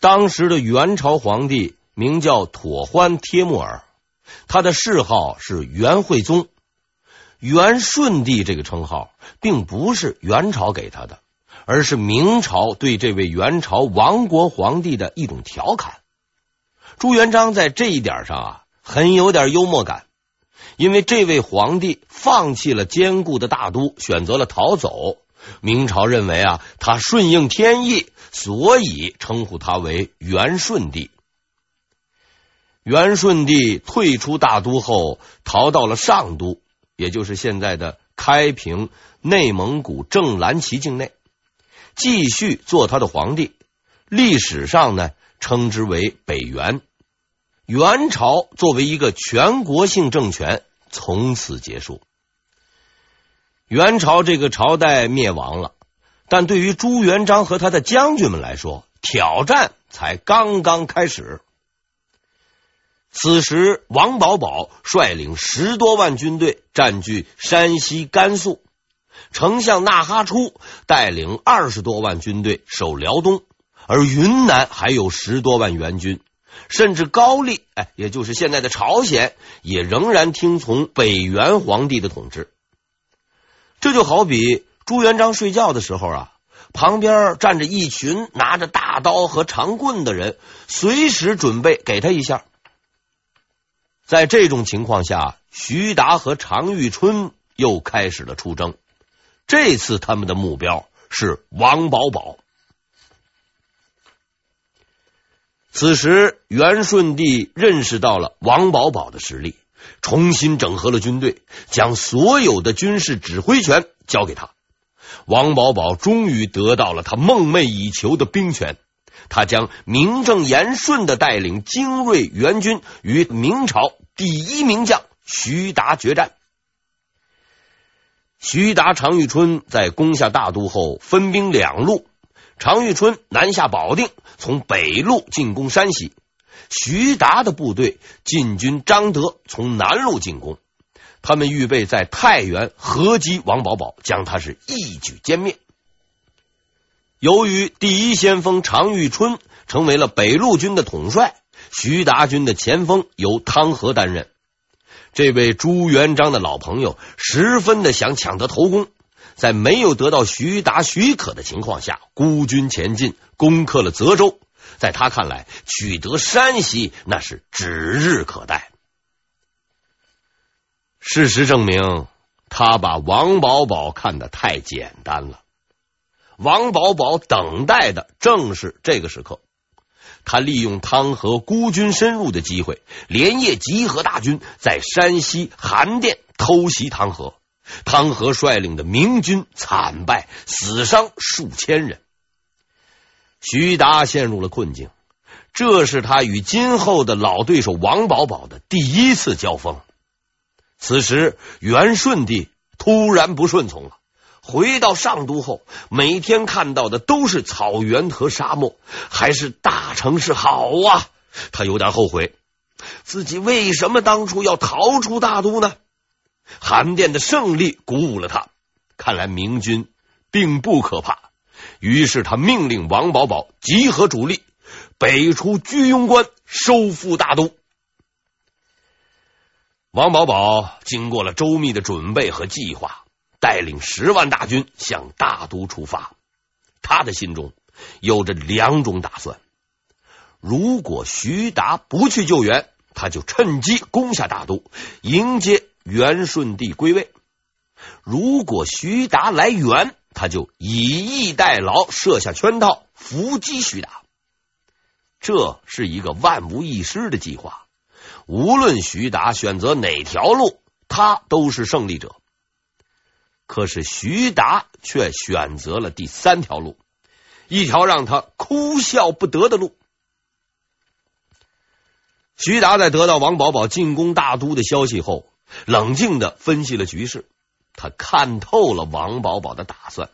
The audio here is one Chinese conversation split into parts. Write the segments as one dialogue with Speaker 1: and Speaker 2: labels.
Speaker 1: 当时的元朝皇帝名叫妥欢帖木儿，他的谥号是元惠宗。元顺帝这个称号并不是元朝给他的，而是明朝对这位元朝亡国皇帝的一种调侃。朱元璋在这一点上啊，很有点幽默感，因为这位皇帝放弃了坚固的大都，选择了逃走。明朝认为啊，他顺应天意，所以称呼他为元顺帝。元顺帝退出大都后，逃到了上都，也就是现在的开平、内蒙古正蓝旗境内，继续做他的皇帝。历史上呢，称之为北元。元朝作为一个全国性政权，从此结束。元朝这个朝代灭亡了，但对于朱元璋和他的将军们来说，挑战才刚刚开始。此时，王保保率领十多万军队占据山西、甘肃；丞相纳哈出带领二十多万军队守辽东，而云南还有十多万援军，甚至高丽，哎，也就是现在的朝鲜，也仍然听从北元皇帝的统治。这就好比朱元璋睡觉的时候啊，旁边站着一群拿着大刀和长棍的人，随时准备给他一下。在这种情况下，徐达和常遇春又开始了出征。这次他们的目标是王保保。此时，元顺帝认识到了王保保的实力。重新整合了军队，将所有的军事指挥权交给他。王保保终于得到了他梦寐以求的兵权。他将名正言顺的带领精锐援军与明朝第一名将徐达决战。徐达、常遇春在攻下大都后，分兵两路。常遇春南下保定，从北路进攻山西。徐达的部队进军张德，从南路进攻。他们预备在太原合击王保保，将他是一举歼灭。由于第一先锋常遇春成为了北路军的统帅，徐达军的前锋由汤和担任。这位朱元璋的老朋友十分的想抢得头功，在没有得到徐达许可的情况下，孤军前进，攻克了泽州。在他看来，取得山西那是指日可待。事实证明，他把王保保看得太简单了。王保保等待的正是这个时刻。他利用汤和孤军深入的机会，连夜集合大军，在山西韩店偷袭汤和。汤和率领的明军惨败，死伤数千人。徐达陷入了困境，这是他与今后的老对手王保保的第一次交锋。此时，元顺帝突然不顺从了。回到上都后，每天看到的都是草原和沙漠，还是大城市好啊！他有点后悔，自己为什么当初要逃出大都呢？韩殿的胜利鼓舞了他，看来明军并不可怕。于是他命令王保保集合主力，北出居庸关，收复大都。王保保经过了周密的准备和计划，带领十万大军向大都出发。他的心中有着两种打算：如果徐达不去救援，他就趁机攻下大都，迎接元顺帝归位；如果徐达来援，他就以逸待劳，设下圈套，伏击徐达。这是一个万无一失的计划。无论徐达选择哪条路，他都是胜利者。可是徐达却选择了第三条路，一条让他哭笑不得的路。徐达在得到王宝宝进攻大都的消息后，冷静的分析了局势。他看透了王宝宝的打算，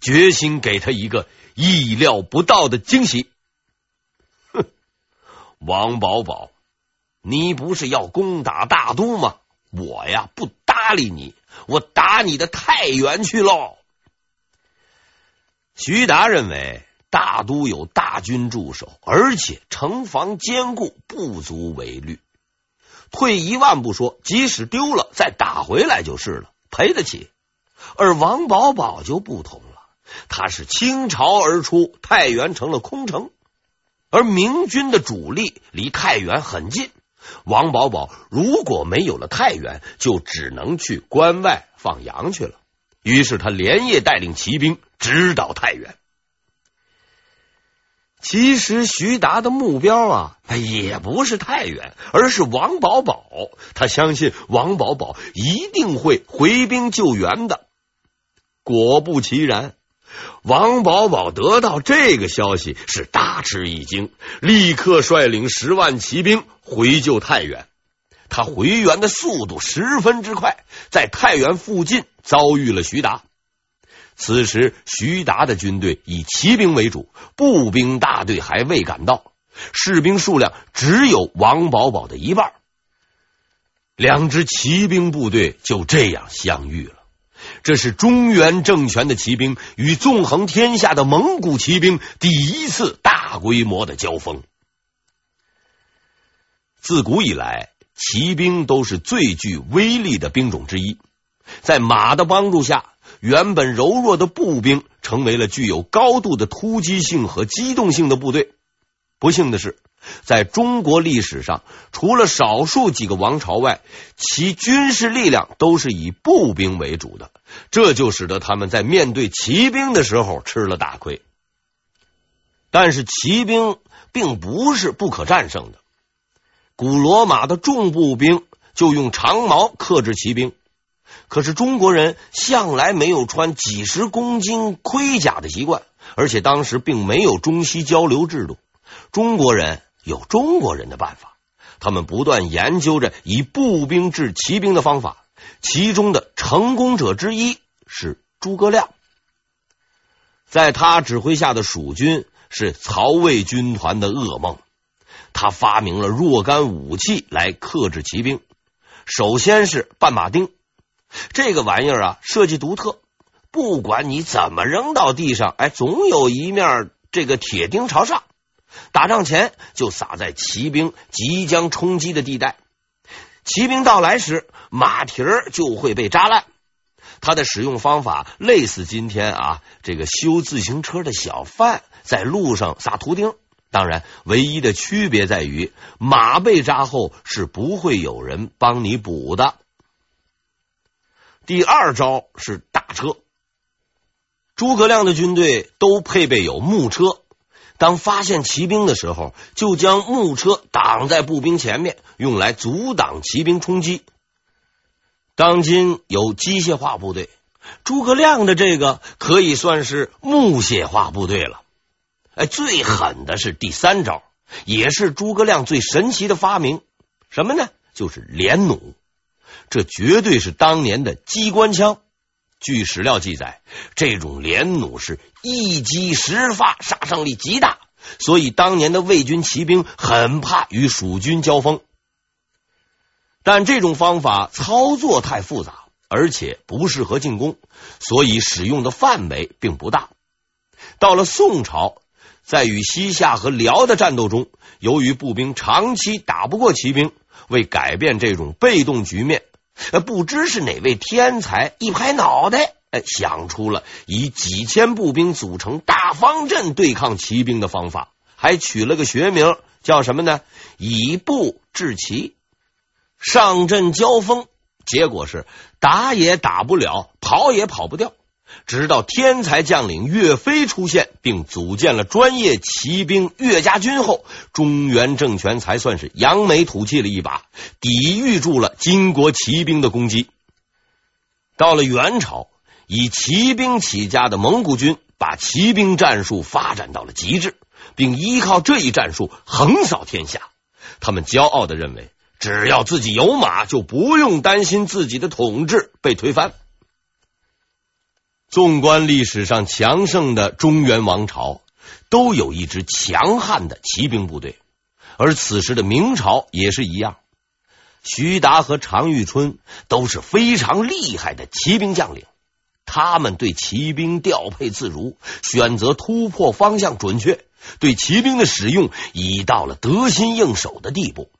Speaker 1: 决心给他一个意料不到的惊喜。哼，王宝宝，你不是要攻打大都吗？我呀，不搭理你，我打你的太原去喽。徐达认为大都有大军驻守，而且城防坚固，不足为虑。退一万步说，即使丢了，再打回来就是了，赔得起。而王保保就不同了，他是倾巢而出，太原成了空城，而明军的主力离太原很近。王保保如果没有了太原，就只能去关外放羊去了。于是他连夜带领骑兵直捣太原。其实徐达的目标啊，也不是太原，而是王保保。他相信王保保一定会回兵救援的。果不其然，王保保得到这个消息是大吃一惊，立刻率领十万骑兵回救太原。他回援的速度十分之快，在太原附近遭遇了徐达。此时，徐达的军队以骑兵为主，步兵大队还未赶到，士兵数量只有王保保的一半。两支骑兵部队就这样相遇了。这是中原政权的骑兵与纵横天下的蒙古骑兵第一次大规模的交锋。自古以来，骑兵都是最具威力的兵种之一，在马的帮助下。原本柔弱的步兵成为了具有高度的突击性和机动性的部队。不幸的是，在中国历史上，除了少数几个王朝外，其军事力量都是以步兵为主的，这就使得他们在面对骑兵的时候吃了大亏。但是，骑兵并不是不可战胜的。古罗马的重步兵就用长矛克制骑兵。可是中国人向来没有穿几十公斤盔甲的习惯，而且当时并没有中西交流制度。中国人有中国人的办法，他们不断研究着以步兵制骑兵的方法，其中的成功者之一是诸葛亮。在他指挥下的蜀军是曹魏军团的噩梦，他发明了若干武器来克制骑兵，首先是绊马钉。这个玩意儿啊，设计独特，不管你怎么扔到地上，哎，总有一面这个铁钉朝上。打仗前就撒在骑兵即将冲击的地带，骑兵到来时，马蹄儿就会被扎烂。它的使用方法类似今天啊，这个修自行车的小贩在路上撒图钉。当然，唯一的区别在于，马被扎后是不会有人帮你补的。第二招是大车，诸葛亮的军队都配备有木车。当发现骑兵的时候，就将木车挡在步兵前面，用来阻挡骑兵冲击。当今有机械化部队，诸葛亮的这个可以算是木械化部队了。哎，最狠的是第三招，也是诸葛亮最神奇的发明，什么呢？就是连弩。这绝对是当年的机关枪。据史料记载，这种连弩是一击十发，杀伤力极大，所以当年的魏军骑兵很怕与蜀军交锋。但这种方法操作太复杂，而且不适合进攻，所以使用的范围并不大。到了宋朝，在与西夏和辽的战斗中，由于步兵长期打不过骑兵，为改变这种被动局面。不知是哪位天才一拍脑袋，哎，想出了以几千步兵组成大方阵对抗骑兵的方法，还取了个学名，叫什么呢？以步制骑。上阵交锋，结果是打也打不了，跑也跑不掉。直到天才将领岳飞出现，并组建了专业骑兵岳家军后，中原政权才算是扬眉吐气了一把，抵御住了金国骑兵的攻击。到了元朝，以骑兵起家的蒙古军把骑兵战术发展到了极致，并依靠这一战术横扫天下。他们骄傲地认为，只要自己有马，就不用担心自己的统治被推翻。纵观历史上强盛的中原王朝，都有一支强悍的骑兵部队，而此时的明朝也是一样。徐达和常遇春都是非常厉害的骑兵将领，他们对骑兵调配自如，选择突破方向准确，对骑兵的使用已到了得心应手的地步。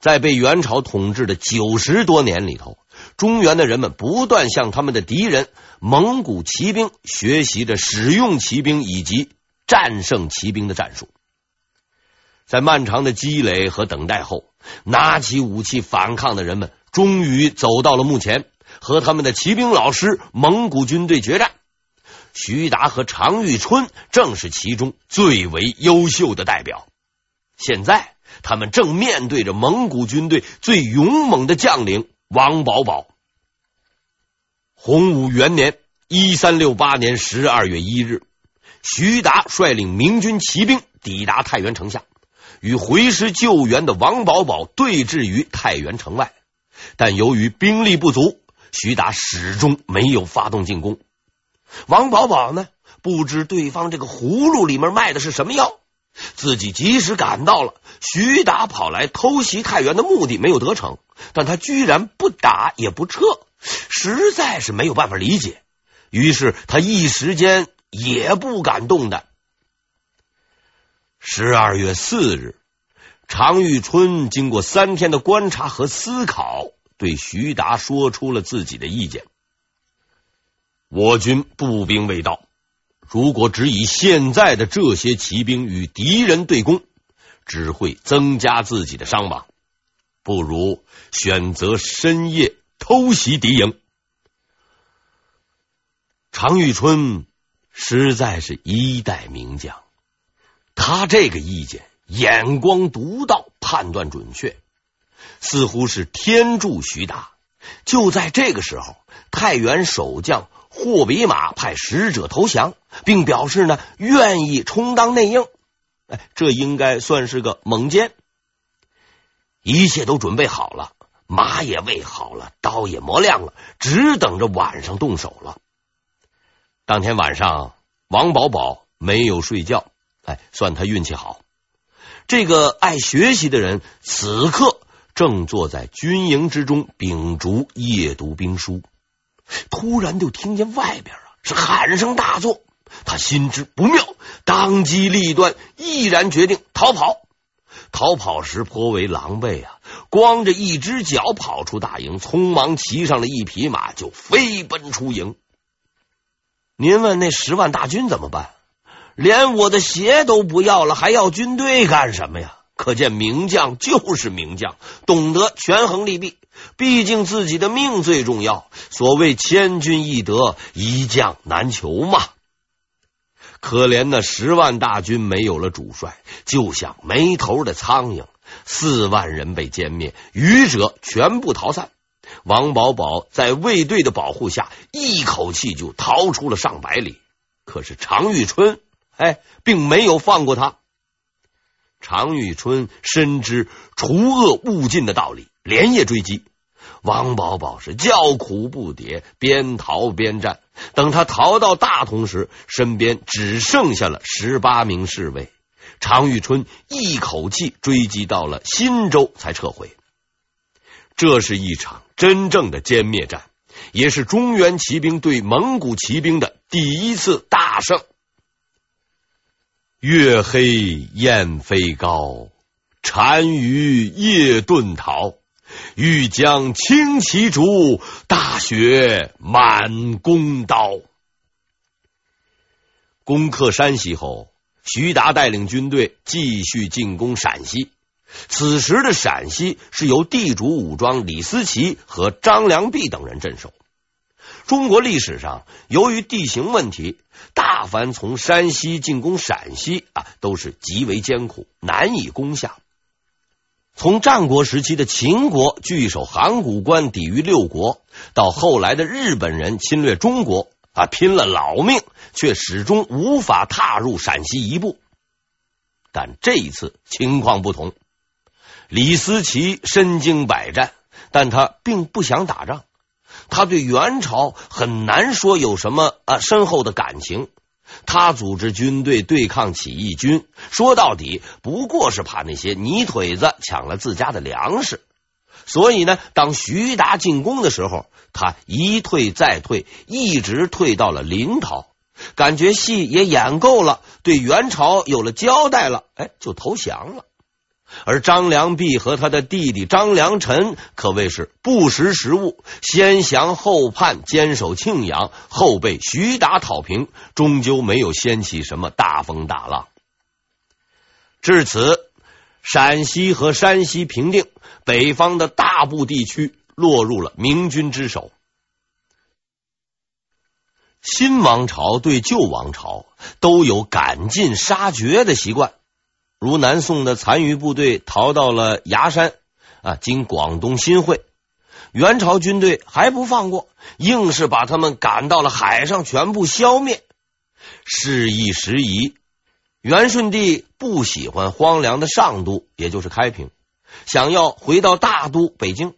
Speaker 1: 在被元朝统治的九十多年里头，中原的人们不断向他们的敌人蒙古骑兵学习着使用骑兵以及战胜骑兵的战术。在漫长的积累和等待后，拿起武器反抗的人们终于走到了墓前，和他们的骑兵老师蒙古军队决战。徐达和常遇春正是其中最为优秀的代表。现在，他们正面对着蒙古军队最勇猛的将领王保保。洪武元年（一三六八年）十二月一日，徐达率领明军骑兵抵达太原城下。与回师救援的王保保对峙于太原城外，但由于兵力不足，徐达始终没有发动进攻。王保保呢，不知对方这个葫芦里面卖的是什么药，自己及时赶到了，徐达跑来偷袭太原的目的没有得逞，但他居然不打也不撤，实在是没有办法理解。于是他一时间也不敢动弹。十二月四日，常遇春经过三天的观察和思考，对徐达说出了自己的意见：我军步兵未到，如果只以现在的这些骑兵与敌人对攻，只会增加自己的伤亡。不如选择深夜偷袭敌营。常遇春实在是一代名将。他这个意见眼光独到，判断准确，似乎是天助徐达。就在这个时候，太原守将霍比马派使者投降，并表示呢愿意充当内应。哎，这应该算是个猛箭。一切都准备好了，马也喂好了，刀也磨亮了，只等着晚上动手了。当天晚上，王保保没有睡觉。哎，算他运气好。这个爱学习的人，此刻正坐在军营之中秉烛夜读兵书。突然就听见外边啊是喊声大作，他心知不妙，当机立断，毅然决定逃跑。逃跑时颇为狼狈啊，光着一只脚跑出大营，匆忙骑上了一匹马，就飞奔出营。您问那十万大军怎么办？连我的鞋都不要了，还要军队干什么呀？可见名将就是名将，懂得权衡利弊。毕竟自己的命最重要。所谓千军易得，一将难求嘛。可怜那十万大军没有了主帅，就像没头的苍蝇，四万人被歼灭，余者全部逃散。王保保在卫队的保护下，一口气就逃出了上百里。可是常遇春。哎，并没有放过他。常遇春深知除恶务尽的道理，连夜追击。王保保是叫苦不迭，边逃边战。等他逃到大同时，身边只剩下了十八名侍卫。常遇春一口气追击到了新州，才撤回。这是一场真正的歼灭战，也是中原骑兵对蒙古骑兵的第一次大胜。月黑雁飞高，单于夜遁逃。欲将轻骑逐，大雪满弓刀。攻克山西后，徐达带领军队继续进攻陕西。此时的陕西是由地主武装李思齐和张良弼等人镇守。中国历史上，由于地形问题，大凡从山西进攻陕西啊，都是极为艰苦，难以攻下。从战国时期的秦国据守函谷关抵御六国，到后来的日本人侵略中国啊，拼了老命却始终无法踏入陕西一步。但这一次情况不同，李思齐身经百战，但他并不想打仗。他对元朝很难说有什么啊深厚的感情。他组织军队对抗起义军，说到底不过是怕那些泥腿子抢了自家的粮食。所以呢，当徐达进攻的时候，他一退再退，一直退到了临洮，感觉戏也演够了，对元朝有了交代了，哎，就投降了。而张良弼和他的弟弟张良臣可谓是不识时务，先降后叛，坚守庆阳，后被徐达讨平，终究没有掀起什么大风大浪。至此，陕西和山西平定，北方的大部地区落入了明军之手。新王朝对旧王朝都有赶尽杀绝的习惯。如南宋的残余部队逃到了崖山啊，经广东新会，元朝军队还不放过，硬是把他们赶到了海上，全部消灭。事已时移，元顺帝不喜欢荒凉的上都，也就是开平，想要回到大都北京。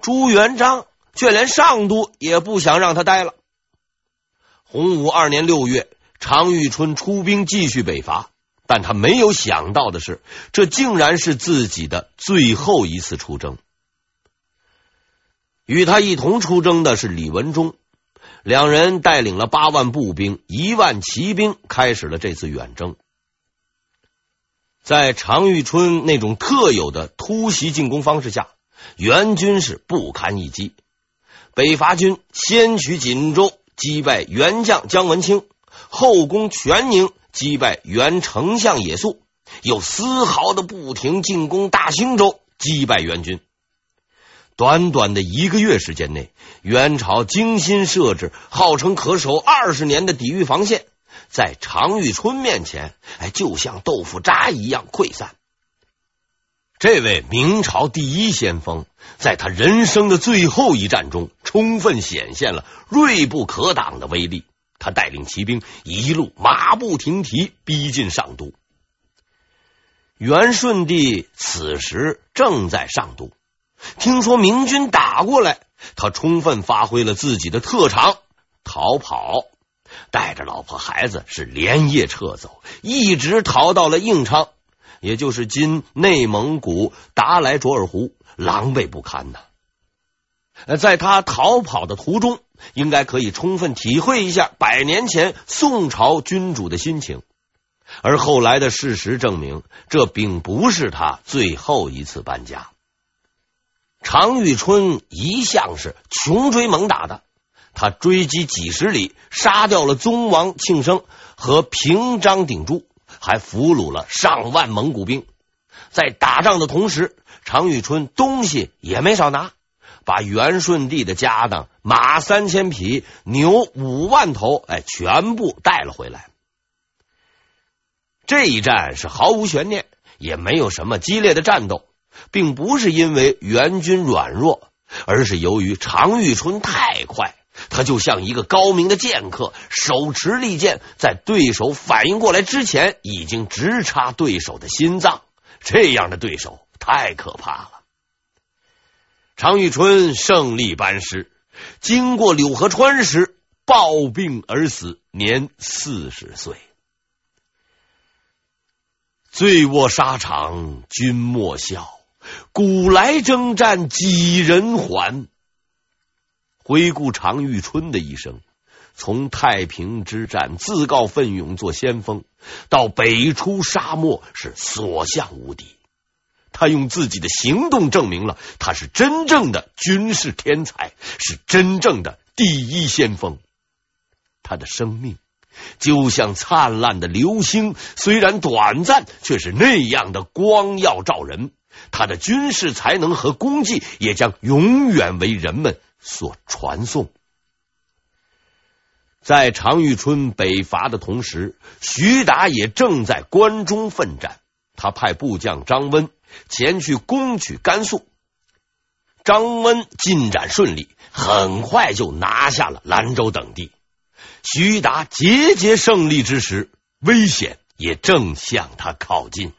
Speaker 1: 朱元璋却连上都也不想让他待了。洪武二年六月，常遇春出兵继续北伐。但他没有想到的是，这竟然是自己的最后一次出征。与他一同出征的是李文忠，两人带领了八万步兵、一万骑兵，开始了这次远征。在常遇春那种特有的突袭进攻方式下，元军是不堪一击。北伐军先取锦州，击败元将姜文清，后攻全宁。击败元丞相野宿，又丝毫的不停进攻大兴州，击败元军。短短的一个月时间内，元朝精心设置、号称可守二十年的抵御防线，在常遇春面前，哎，就像豆腐渣一样溃散。这位明朝第一先锋，在他人生的最后一战中，充分显现了锐不可挡的威力。他带领骑兵一路马不停蹄逼近上都。元顺帝此时正在上都，听说明军打过来，他充分发挥了自己的特长——逃跑，带着老婆孩子是连夜撤走，一直逃到了应昌，也就是今内蒙古达莱卓尔湖，狼狈不堪呐。在他逃跑的途中。应该可以充分体会一下百年前宋朝君主的心情，而后来的事实证明，这并不是他最后一次搬家。常遇春一向是穷追猛打的，他追击几十里，杀掉了宗王庆生和平章鼎柱，还俘虏了上万蒙古兵。在打仗的同时，常遇春东西也没少拿。把元顺帝的家当马三千匹、牛五万头，哎，全部带了回来。这一战是毫无悬念，也没有什么激烈的战斗，并不是因为元军软弱，而是由于常遇春太快，他就像一个高明的剑客，手持利剑，在对手反应过来之前，已经直插对手的心脏。这样的对手太可怕了。常遇春胜利班师，经过柳河川时暴病而死，年四十岁。醉卧沙场君莫笑，古来征战几人还？回顾常遇春的一生，从太平之战自告奋勇做先锋，到北出沙漠是所向无敌。他用自己的行动证明了他是真正的军事天才，是真正的第一先锋。他的生命就像灿烂的流星，虽然短暂，却是那样的光耀照人。他的军事才能和功绩也将永远为人们所传颂。在常遇春北伐的同时，徐达也正在关中奋战。他派部将张温。前去攻取甘肃，张温进展顺利，很快就拿下了兰州等地。徐达节节胜利之时，危险也正向他靠近。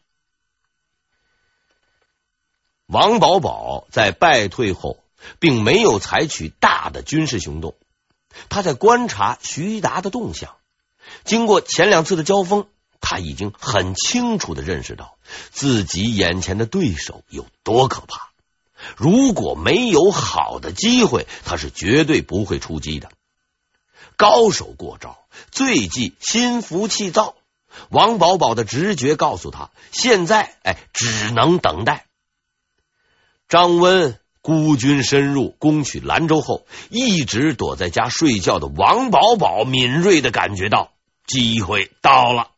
Speaker 1: 王保保在败退后，并没有采取大的军事行动，他在观察徐达的动向。经过前两次的交锋。他已经很清楚的认识到自己眼前的对手有多可怕，如果没有好的机会，他是绝对不会出击的。高手过招，最忌心浮气躁。王保保的直觉告诉他，现在哎，只能等待。张温孤军深入，攻取兰州后，一直躲在家睡觉的王保保敏锐的感觉到机会到了，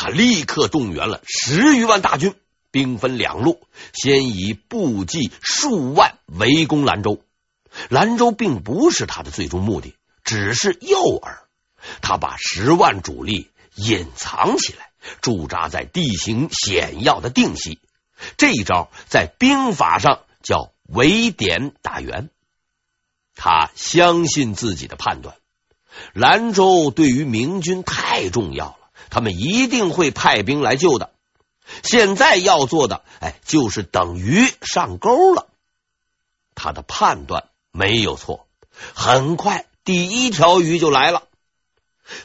Speaker 1: 他立刻动员了十余万大军，兵分两路，先以步骑数万围攻兰州。兰州并不是他的最终目的，只是诱饵。他把十万主力。隐藏起来，驻扎在地形险要的定西。这一招在兵法上叫围点打援。他相信自己的判断，兰州对于明军太重要了，他们一定会派兵来救的。现在要做的，哎，就是等鱼上钩了。他的判断没有错，很快第一条鱼就来了。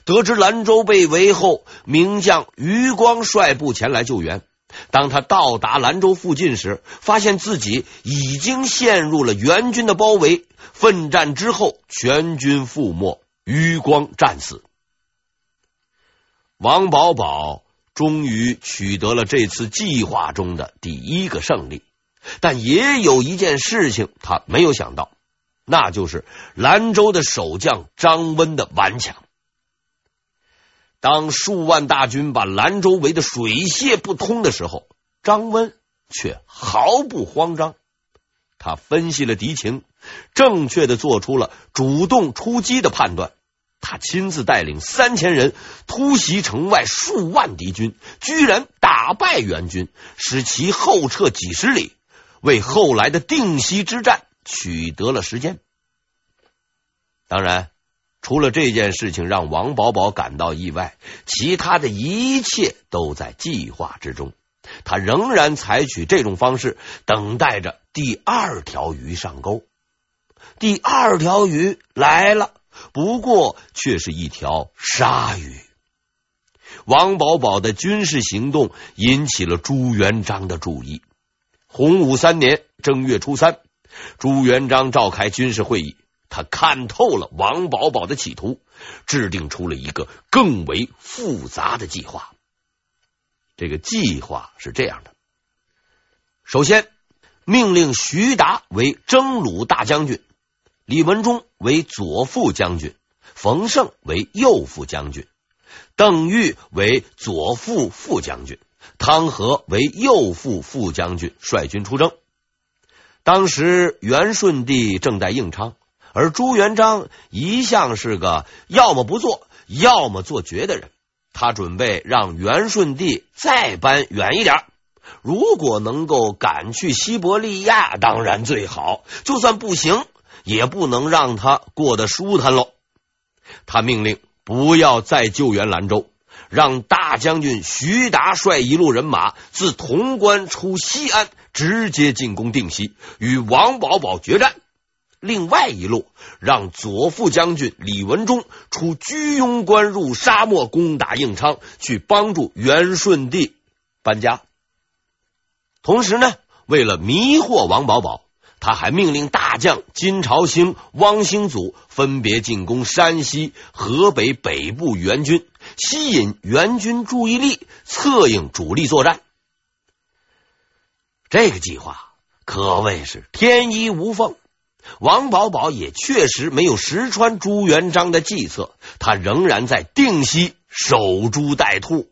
Speaker 1: 得知兰州被围后，名将余光率部前来救援。当他到达兰州附近时，发现自己已经陷入了援军的包围。奋战之后，全军覆没，余光战死。王保保终于取得了这次计划中的第一个胜利，但也有一件事情他没有想到，那就是兰州的守将张温的顽强。当数万大军把兰州围得水泄不通的时候，张温却毫不慌张。他分析了敌情，正确的做出了主动出击的判断。他亲自带领三千人突袭城外数万敌军，居然打败援军，使其后撤几十里，为后来的定西之战取得了时间。当然。除了这件事情让王宝宝感到意外，其他的一切都在计划之中。他仍然采取这种方式，等待着第二条鱼上钩。第二条鱼来了，不过却是一条鲨鱼。王保保的军事行动引起了朱元璋的注意。洪武三年正月初三，朱元璋召开军事会议。他看透了王保保的企图，制定出了一个更为复杂的计划。这个计划是这样的：首先，命令徐达为征虏大将军，李文忠为左副将军，冯胜为右副将军，邓愈为左副副将军，汤和为右副副将军，率军出征。当时元顺帝正在应昌。而朱元璋一向是个要么不做，要么做绝的人。他准备让元顺帝再搬远一点，如果能够赶去西伯利亚，当然最好；就算不行，也不能让他过得舒坦喽。他命令不要再救援兰州，让大将军徐达率一路人马自潼关出西安，直接进攻定西，与王保保决战。另外一路，让左副将军李文忠出居庸关入沙漠攻打应昌，去帮助元顺帝搬家。同时呢，为了迷惑王保保，他还命令大将金朝兴、汪兴祖分别进攻山西、河北北部援军，吸引援军注意力，策应主力作战。这个计划可谓是天衣无缝。王保保也确实没有识穿朱元璋的计策，他仍然在定西守株待兔。